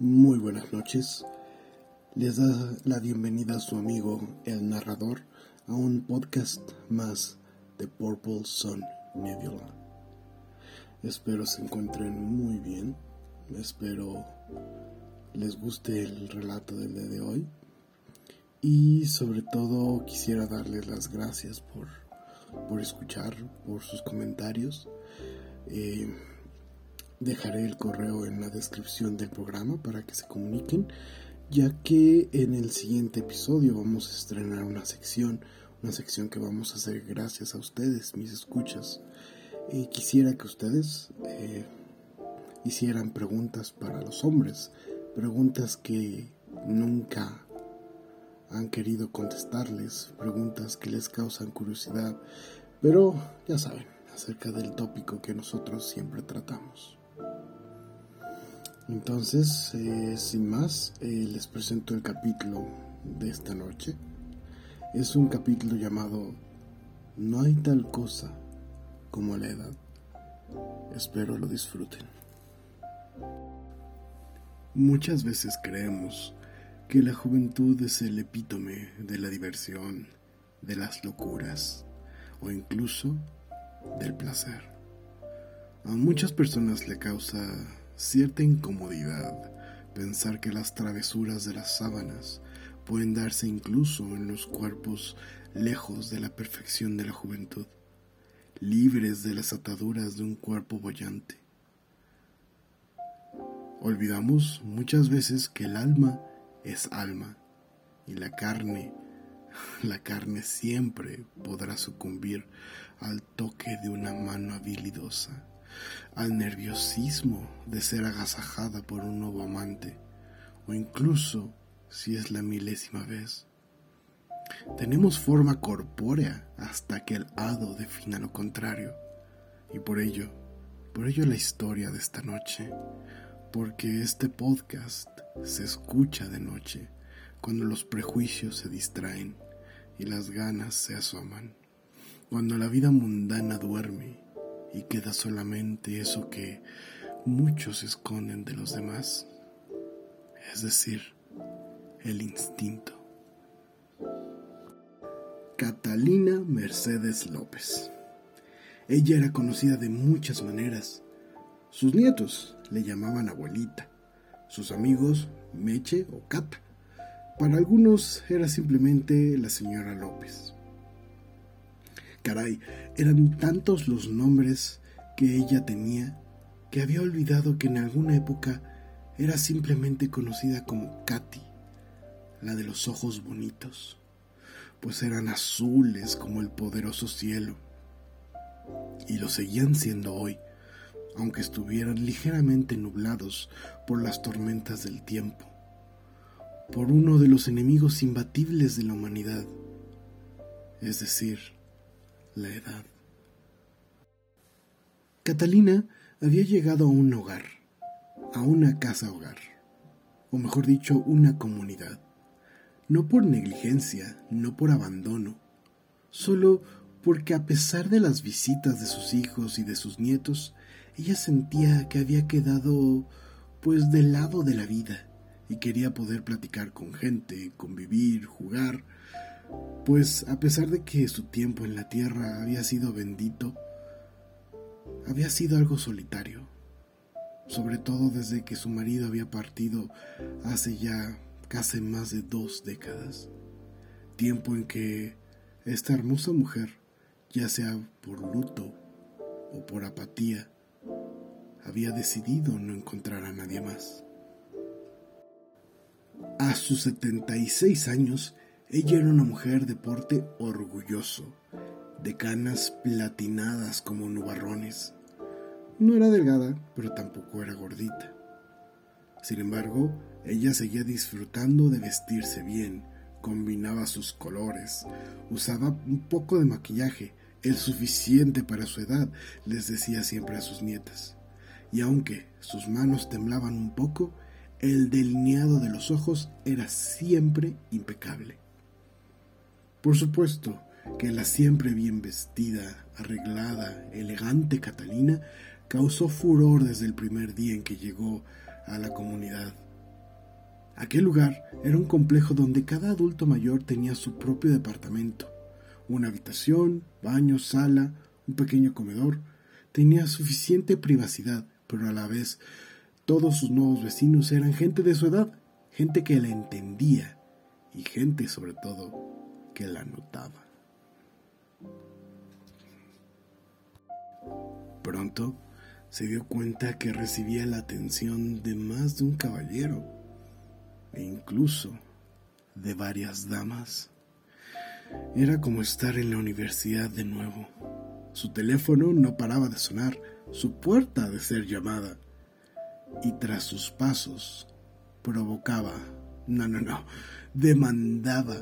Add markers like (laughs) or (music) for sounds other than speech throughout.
Muy buenas noches. Les da la bienvenida a su amigo el narrador a un podcast más de Purple Sun Nebula. Espero se encuentren muy bien. Espero les guste el relato del día de hoy. Y sobre todo quisiera darles las gracias por, por escuchar, por sus comentarios. Eh, Dejaré el correo en la descripción del programa para que se comuniquen, ya que en el siguiente episodio vamos a estrenar una sección, una sección que vamos a hacer gracias a ustedes, mis escuchas. Y quisiera que ustedes eh, hicieran preguntas para los hombres, preguntas que nunca han querido contestarles, preguntas que les causan curiosidad, pero ya saben, acerca del tópico que nosotros siempre tratamos. Entonces, eh, sin más, eh, les presento el capítulo de esta noche. Es un capítulo llamado No hay tal cosa como la edad. Espero lo disfruten. Muchas veces creemos que la juventud es el epítome de la diversión, de las locuras o incluso del placer. A muchas personas le causa cierta incomodidad pensar que las travesuras de las sábanas pueden darse incluso en los cuerpos lejos de la perfección de la juventud, libres de las ataduras de un cuerpo bollante. Olvidamos muchas veces que el alma es alma y la carne, (laughs) la carne siempre podrá sucumbir al toque de una mano habilidosa al nerviosismo de ser agasajada por un nuevo amante, o incluso si es la milésima vez. Tenemos forma corpórea hasta que el hado defina lo contrario, y por ello, por ello la historia de esta noche, porque este podcast se escucha de noche, cuando los prejuicios se distraen y las ganas se asoman, cuando la vida mundana duerme y queda solamente eso que muchos esconden de los demás, es decir, el instinto. Catalina Mercedes López. Ella era conocida de muchas maneras. Sus nietos le llamaban abuelita, sus amigos Meche o Cata. Para algunos era simplemente la señora López. Caray, eran tantos los nombres que ella tenía que había olvidado que en alguna época era simplemente conocida como Katy, la de los ojos bonitos, pues eran azules como el poderoso cielo. Y lo seguían siendo hoy, aunque estuvieran ligeramente nublados por las tormentas del tiempo, por uno de los enemigos imbatibles de la humanidad, es decir, la edad. Catalina había llegado a un hogar, a una casa hogar, o mejor dicho, una comunidad, no por negligencia, no por abandono, solo porque a pesar de las visitas de sus hijos y de sus nietos, ella sentía que había quedado pues del lado de la vida y quería poder platicar con gente, convivir, jugar, pues a pesar de que su tiempo en la tierra había sido bendito, había sido algo solitario, sobre todo desde que su marido había partido hace ya casi más de dos décadas, tiempo en que esta hermosa mujer, ya sea por luto o por apatía, había decidido no encontrar a nadie más. A sus 76 años, ella era una mujer de porte orgulloso, de canas platinadas como nubarrones. No era delgada, pero tampoco era gordita. Sin embargo, ella seguía disfrutando de vestirse bien, combinaba sus colores, usaba un poco de maquillaje, el suficiente para su edad, les decía siempre a sus nietas. Y aunque sus manos temblaban un poco, el delineado de los ojos era siempre impecable. Por supuesto que la siempre bien vestida, arreglada, elegante Catalina causó furor desde el primer día en que llegó a la comunidad, Aquel lugar era un complejo donde cada adulto mayor tenía su propio departamento, una habitación, baño, sala, un pequeño comedor. Tenía suficiente privacidad, pero a la vez todos sus nuevos vecinos eran gente de su edad, gente que la entendía y gente sobre todo que la notaba. Pronto se dio cuenta que recibía la atención de más de un caballero e incluso de varias damas. Era como estar en la universidad de nuevo. Su teléfono no paraba de sonar, su puerta de ser llamada, y tras sus pasos provocaba, no, no, no, demandaba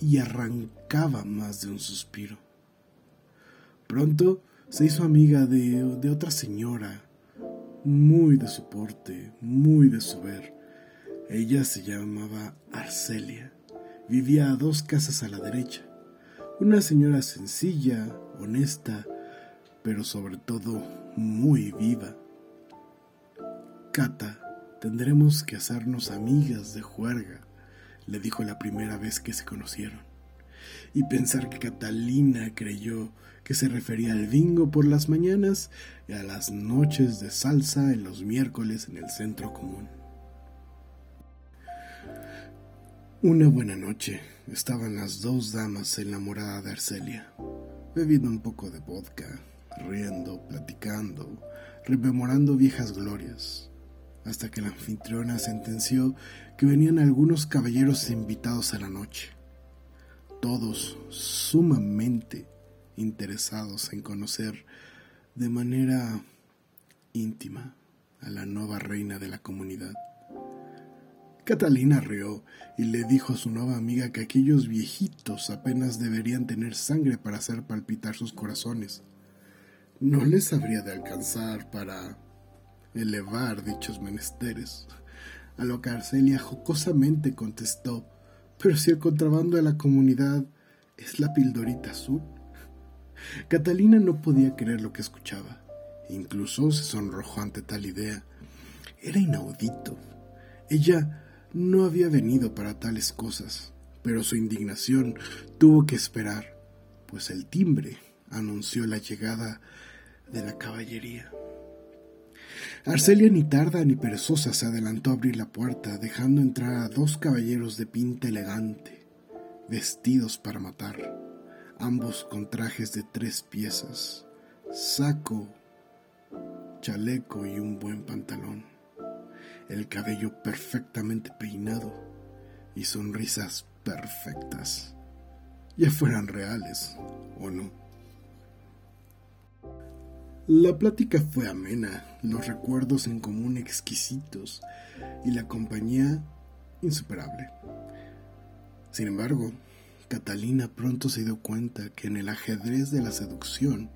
y arrancaba más de un suspiro. Pronto se hizo amiga de, otra señora, muy de su porte, muy de su ver. Ella se llamaba Arcelia. Vivía a dos casas a la derecha. Una señora sencilla, honesta, pero sobre todo muy viva. Cata, tendremos que hacernos amigas de juerga, le dijo la primera vez que se conocieron. Y pensar que Catalina creyó que se refería al bingo por las mañanas y a las noches de salsa en los miércoles en el centro común. Una buena noche estaban las dos damas en la morada de Arcelia, bebiendo un poco de vodka, riendo, platicando, rememorando viejas glorias, hasta que la anfitriona sentenció que venían algunos caballeros invitados a la noche, todos sumamente interesados en conocer de manera íntima a la nueva reina de la comunidad. Catalina rió y le dijo a su nueva amiga que aquellos viejitos apenas deberían tener sangre para hacer palpitar sus corazones. No les habría de alcanzar para elevar dichos menesteres. A lo que Arcelia jocosamente contestó, pero si el contrabando de la comunidad es la pildorita azul. Catalina no podía creer lo que escuchaba. Incluso se sonrojó ante tal idea. Era inaudito. Ella no había venido para tales cosas, pero su indignación tuvo que esperar, pues el timbre anunció la llegada de la caballería. Arcelia ni tarda ni perezosa se adelantó a abrir la puerta, dejando entrar a dos caballeros de pinta elegante, vestidos para matar ambos con trajes de tres piezas, saco, chaleco y un buen pantalón, el cabello perfectamente peinado y sonrisas perfectas, ya fueran reales o no. La plática fue amena, los recuerdos en común exquisitos y la compañía insuperable. Sin embargo, Catalina pronto se dio cuenta que en el ajedrez de la seducción,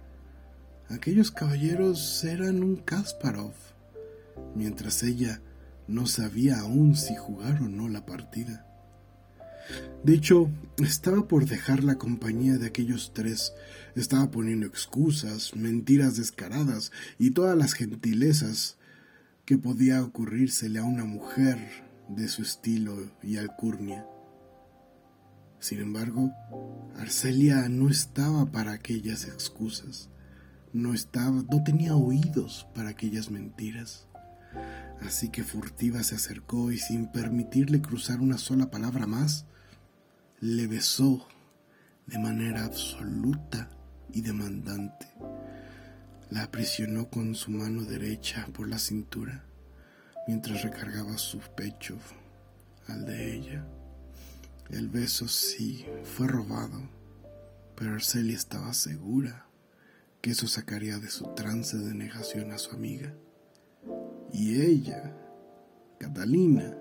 aquellos caballeros eran un Kasparov, mientras ella no sabía aún si jugar o no la partida. De hecho, estaba por dejar la compañía de aquellos tres, estaba poniendo excusas, mentiras descaradas y todas las gentilezas que podía ocurrírsele a una mujer de su estilo y alcurnia. Sin embargo, Arcelia no estaba para aquellas excusas, no estaba, no tenía oídos para aquellas mentiras. Así que furtiva se acercó y sin permitirle cruzar una sola palabra más, le besó de manera absoluta y demandante. La aprisionó con su mano derecha por la cintura mientras recargaba su pecho al de ella. El beso sí fue robado, pero Arcelia estaba segura que eso sacaría de su trance de negación a su amiga. Y ella, Catalina,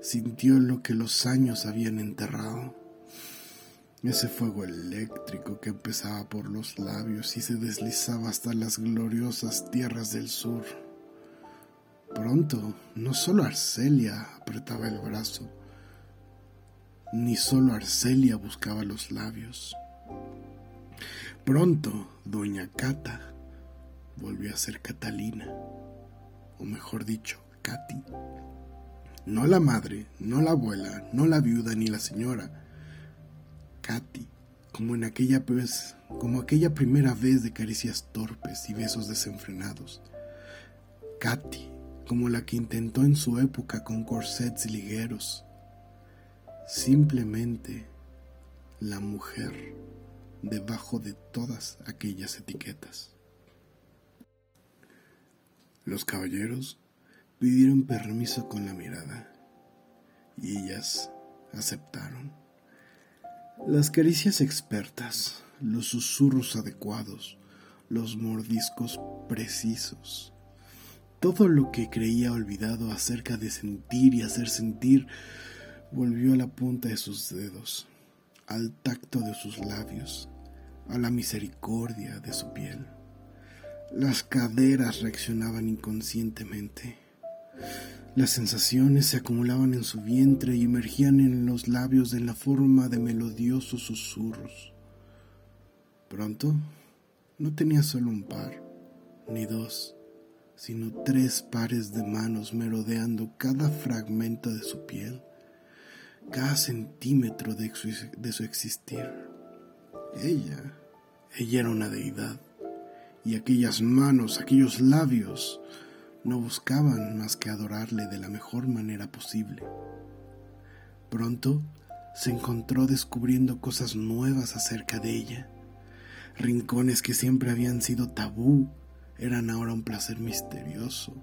sintió lo que los años habían enterrado. Ese fuego eléctrico que empezaba por los labios y se deslizaba hasta las gloriosas tierras del sur. Pronto, no solo Arcelia apretaba el brazo, ni solo Arcelia buscaba los labios. Pronto, doña Cata volvió a ser Catalina, o mejor dicho, Katy. No la madre, no la abuela, no la viuda ni la señora. Katy, como en aquella vez, como aquella primera vez de caricias torpes y besos desenfrenados. Katy, como la que intentó en su época con corsets ligueros. Simplemente la mujer debajo de todas aquellas etiquetas. Los caballeros pidieron permiso con la mirada y ellas aceptaron. Las caricias expertas, los susurros adecuados, los mordiscos precisos, todo lo que creía olvidado acerca de sentir y hacer sentir volvió a la punta de sus dedos, al tacto de sus labios, a la misericordia de su piel. Las caderas reaccionaban inconscientemente las sensaciones se acumulaban en su vientre y emergían en los labios en la forma de melodiosos susurros. Pronto no tenía solo un par, ni dos, sino tres pares de manos merodeando cada fragmento de su piel, cada centímetro de su, de su existir. Ella, ella era una deidad, y aquellas manos, aquellos labios, no buscaban más que adorarle de la mejor manera posible. Pronto se encontró descubriendo cosas nuevas acerca de ella. Rincones que siempre habían sido tabú eran ahora un placer misterioso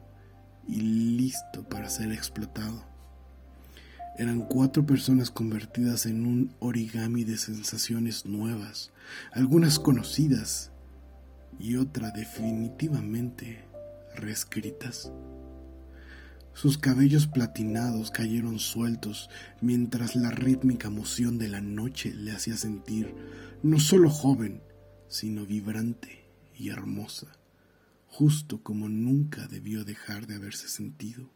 y listo para ser explotado. Eran cuatro personas convertidas en un origami de sensaciones nuevas, algunas conocidas y otra definitivamente reescritas. Sus cabellos platinados cayeron sueltos mientras la rítmica moción de la noche le hacía sentir no solo joven, sino vibrante y hermosa, justo como nunca debió dejar de haberse sentido.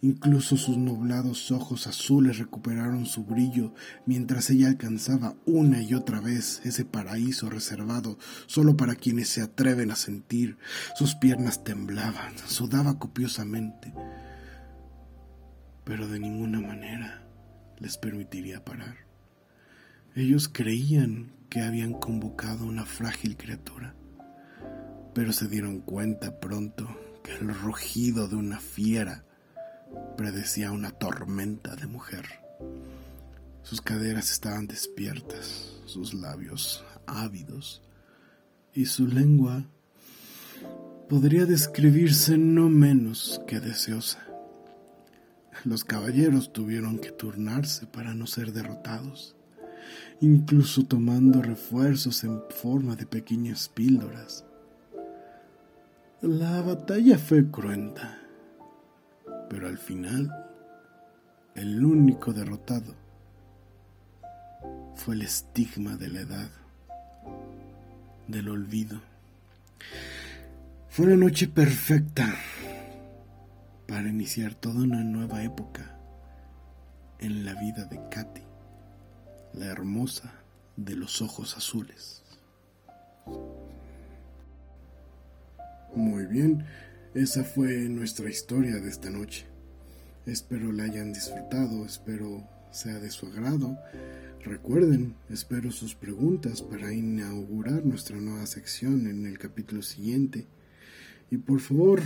Incluso sus nublados ojos azules recuperaron su brillo mientras ella alcanzaba una y otra vez ese paraíso reservado solo para quienes se atreven a sentir. Sus piernas temblaban, sudaba copiosamente, pero de ninguna manera les permitiría parar. Ellos creían que habían convocado una frágil criatura, pero se dieron cuenta pronto que el rugido de una fiera predecía una tormenta de mujer. Sus caderas estaban despiertas, sus labios ávidos y su lengua podría describirse no menos que deseosa. Los caballeros tuvieron que turnarse para no ser derrotados, incluso tomando refuerzos en forma de pequeñas píldoras. La batalla fue cruenta pero al final, el único derrotado fue el estigma de la edad, del olvido. Fue una noche perfecta para iniciar toda una nueva época en la vida de Katy, la hermosa de los ojos azules. Muy bien, esa fue nuestra historia de esta noche. Espero la hayan disfrutado, espero sea de su agrado. Recuerden, espero sus preguntas para inaugurar nuestra nueva sección en el capítulo siguiente. Y por favor,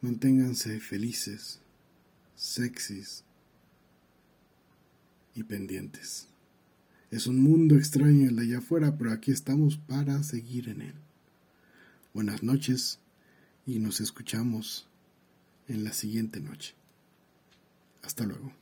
manténganse felices, sexys y pendientes. Es un mundo extraño el de allá afuera, pero aquí estamos para seguir en él. Buenas noches y nos escuchamos en la siguiente noche. Hasta luego.